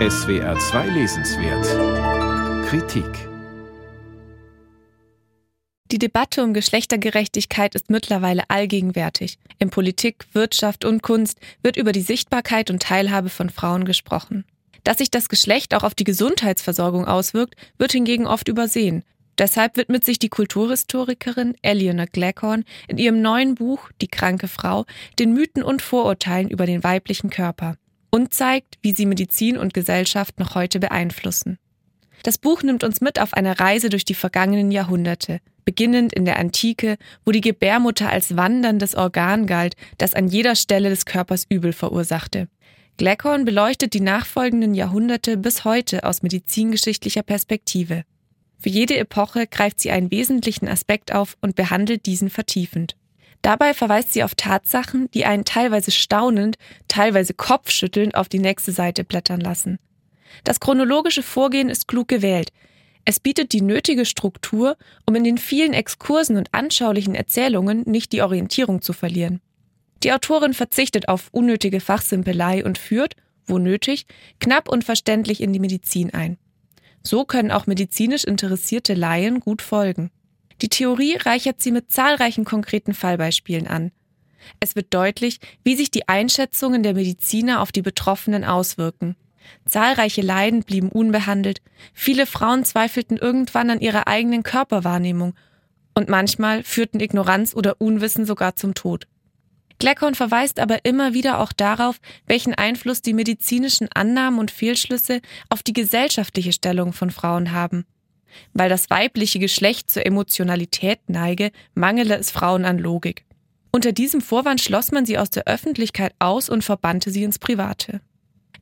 SWR 2 Lesenswert Kritik Die Debatte um Geschlechtergerechtigkeit ist mittlerweile allgegenwärtig. In Politik, Wirtschaft und Kunst wird über die Sichtbarkeit und Teilhabe von Frauen gesprochen. Dass sich das Geschlecht auch auf die Gesundheitsversorgung auswirkt, wird hingegen oft übersehen. Deshalb widmet sich die Kulturhistorikerin Eleanor Gleckhorn in ihrem neuen Buch Die kranke Frau den Mythen und Vorurteilen über den weiblichen Körper und zeigt, wie sie Medizin und Gesellschaft noch heute beeinflussen. Das Buch nimmt uns mit auf eine Reise durch die vergangenen Jahrhunderte, beginnend in der Antike, wo die Gebärmutter als wanderndes Organ galt, das an jeder Stelle des Körpers Übel verursachte. Gleckhorn beleuchtet die nachfolgenden Jahrhunderte bis heute aus medizingeschichtlicher Perspektive. Für jede Epoche greift sie einen wesentlichen Aspekt auf und behandelt diesen vertiefend. Dabei verweist sie auf Tatsachen, die einen teilweise staunend, teilweise kopfschüttelnd auf die nächste Seite blättern lassen. Das chronologische Vorgehen ist klug gewählt. Es bietet die nötige Struktur, um in den vielen Exkursen und anschaulichen Erzählungen nicht die Orientierung zu verlieren. Die Autorin verzichtet auf unnötige Fachsimpelei und führt, wo nötig, knapp und verständlich in die Medizin ein. So können auch medizinisch interessierte Laien gut folgen. Die Theorie reichert sie mit zahlreichen konkreten Fallbeispielen an. Es wird deutlich, wie sich die Einschätzungen der Mediziner auf die Betroffenen auswirken. Zahlreiche Leiden blieben unbehandelt, viele Frauen zweifelten irgendwann an ihrer eigenen Körperwahrnehmung und manchmal führten Ignoranz oder Unwissen sogar zum Tod. Gleckhorn verweist aber immer wieder auch darauf, welchen Einfluss die medizinischen Annahmen und Fehlschlüsse auf die gesellschaftliche Stellung von Frauen haben. Weil das weibliche Geschlecht zur Emotionalität neige, mangele es Frauen an Logik. Unter diesem Vorwand schloss man sie aus der Öffentlichkeit aus und verbannte sie ins Private.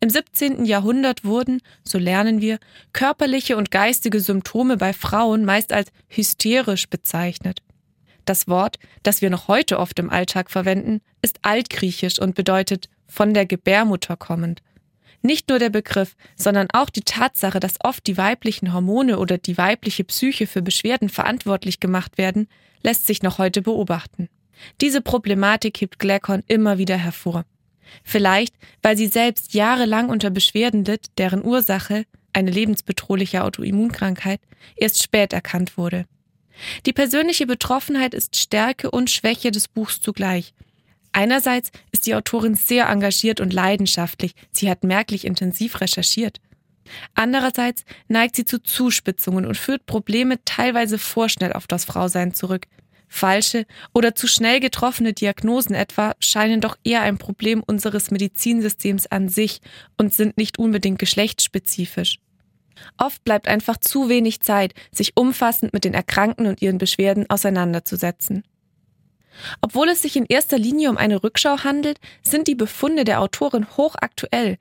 Im 17. Jahrhundert wurden, so lernen wir, körperliche und geistige Symptome bei Frauen meist als hysterisch bezeichnet. Das Wort, das wir noch heute oft im Alltag verwenden, ist altgriechisch und bedeutet von der Gebärmutter kommend. Nicht nur der Begriff, sondern auch die Tatsache, dass oft die weiblichen Hormone oder die weibliche Psyche für Beschwerden verantwortlich gemacht werden, lässt sich noch heute beobachten. Diese Problematik hebt Gleckhorn immer wieder hervor. Vielleicht, weil sie selbst jahrelang unter Beschwerden litt, deren Ursache, eine lebensbedrohliche Autoimmunkrankheit, erst spät erkannt wurde. Die persönliche Betroffenheit ist Stärke und Schwäche des Buchs zugleich. Einerseits ist die Autorin sehr engagiert und leidenschaftlich, sie hat merklich intensiv recherchiert. Andererseits neigt sie zu Zuspitzungen und führt Probleme teilweise vorschnell auf das Frausein zurück. Falsche oder zu schnell getroffene Diagnosen etwa scheinen doch eher ein Problem unseres Medizinsystems an sich und sind nicht unbedingt geschlechtsspezifisch. Oft bleibt einfach zu wenig Zeit, sich umfassend mit den Erkrankten und ihren Beschwerden auseinanderzusetzen. Obwohl es sich in erster Linie um eine Rückschau handelt, sind die Befunde der Autorin hochaktuell.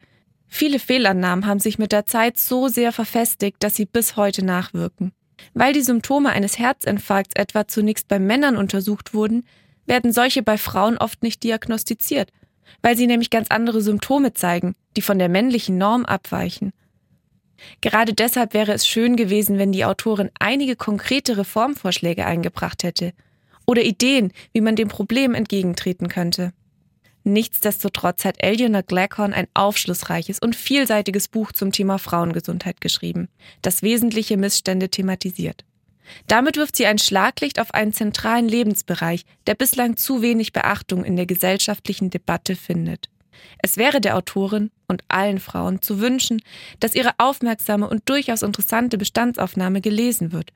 Viele Fehlannahmen haben sich mit der Zeit so sehr verfestigt, dass sie bis heute nachwirken. Weil die Symptome eines Herzinfarkts etwa zunächst bei Männern untersucht wurden, werden solche bei Frauen oft nicht diagnostiziert, weil sie nämlich ganz andere Symptome zeigen, die von der männlichen Norm abweichen. Gerade deshalb wäre es schön gewesen, wenn die Autorin einige konkrete Reformvorschläge eingebracht hätte oder Ideen, wie man dem Problem entgegentreten könnte. Nichtsdestotrotz hat Eleanor Gleckhorn ein aufschlussreiches und vielseitiges Buch zum Thema Frauengesundheit geschrieben, das wesentliche Missstände thematisiert. Damit wirft sie ein Schlaglicht auf einen zentralen Lebensbereich, der bislang zu wenig Beachtung in der gesellschaftlichen Debatte findet. Es wäre der Autorin und allen Frauen zu wünschen, dass ihre aufmerksame und durchaus interessante Bestandsaufnahme gelesen wird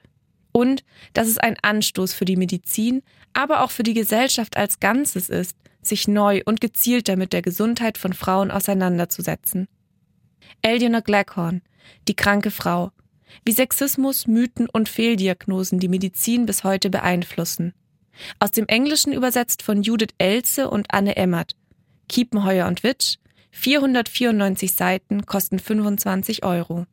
und dass es ein Anstoß für die Medizin, aber auch für die Gesellschaft als Ganzes ist, sich neu und gezielter mit der Gesundheit von Frauen auseinanderzusetzen. Eleanor Gleckhorn, Die kranke Frau, wie Sexismus, Mythen und Fehldiagnosen die Medizin bis heute beeinflussen. Aus dem Englischen übersetzt von Judith Elze und Anne Emmert. Kiepenheuer und Witsch, 494 Seiten, kosten 25 Euro.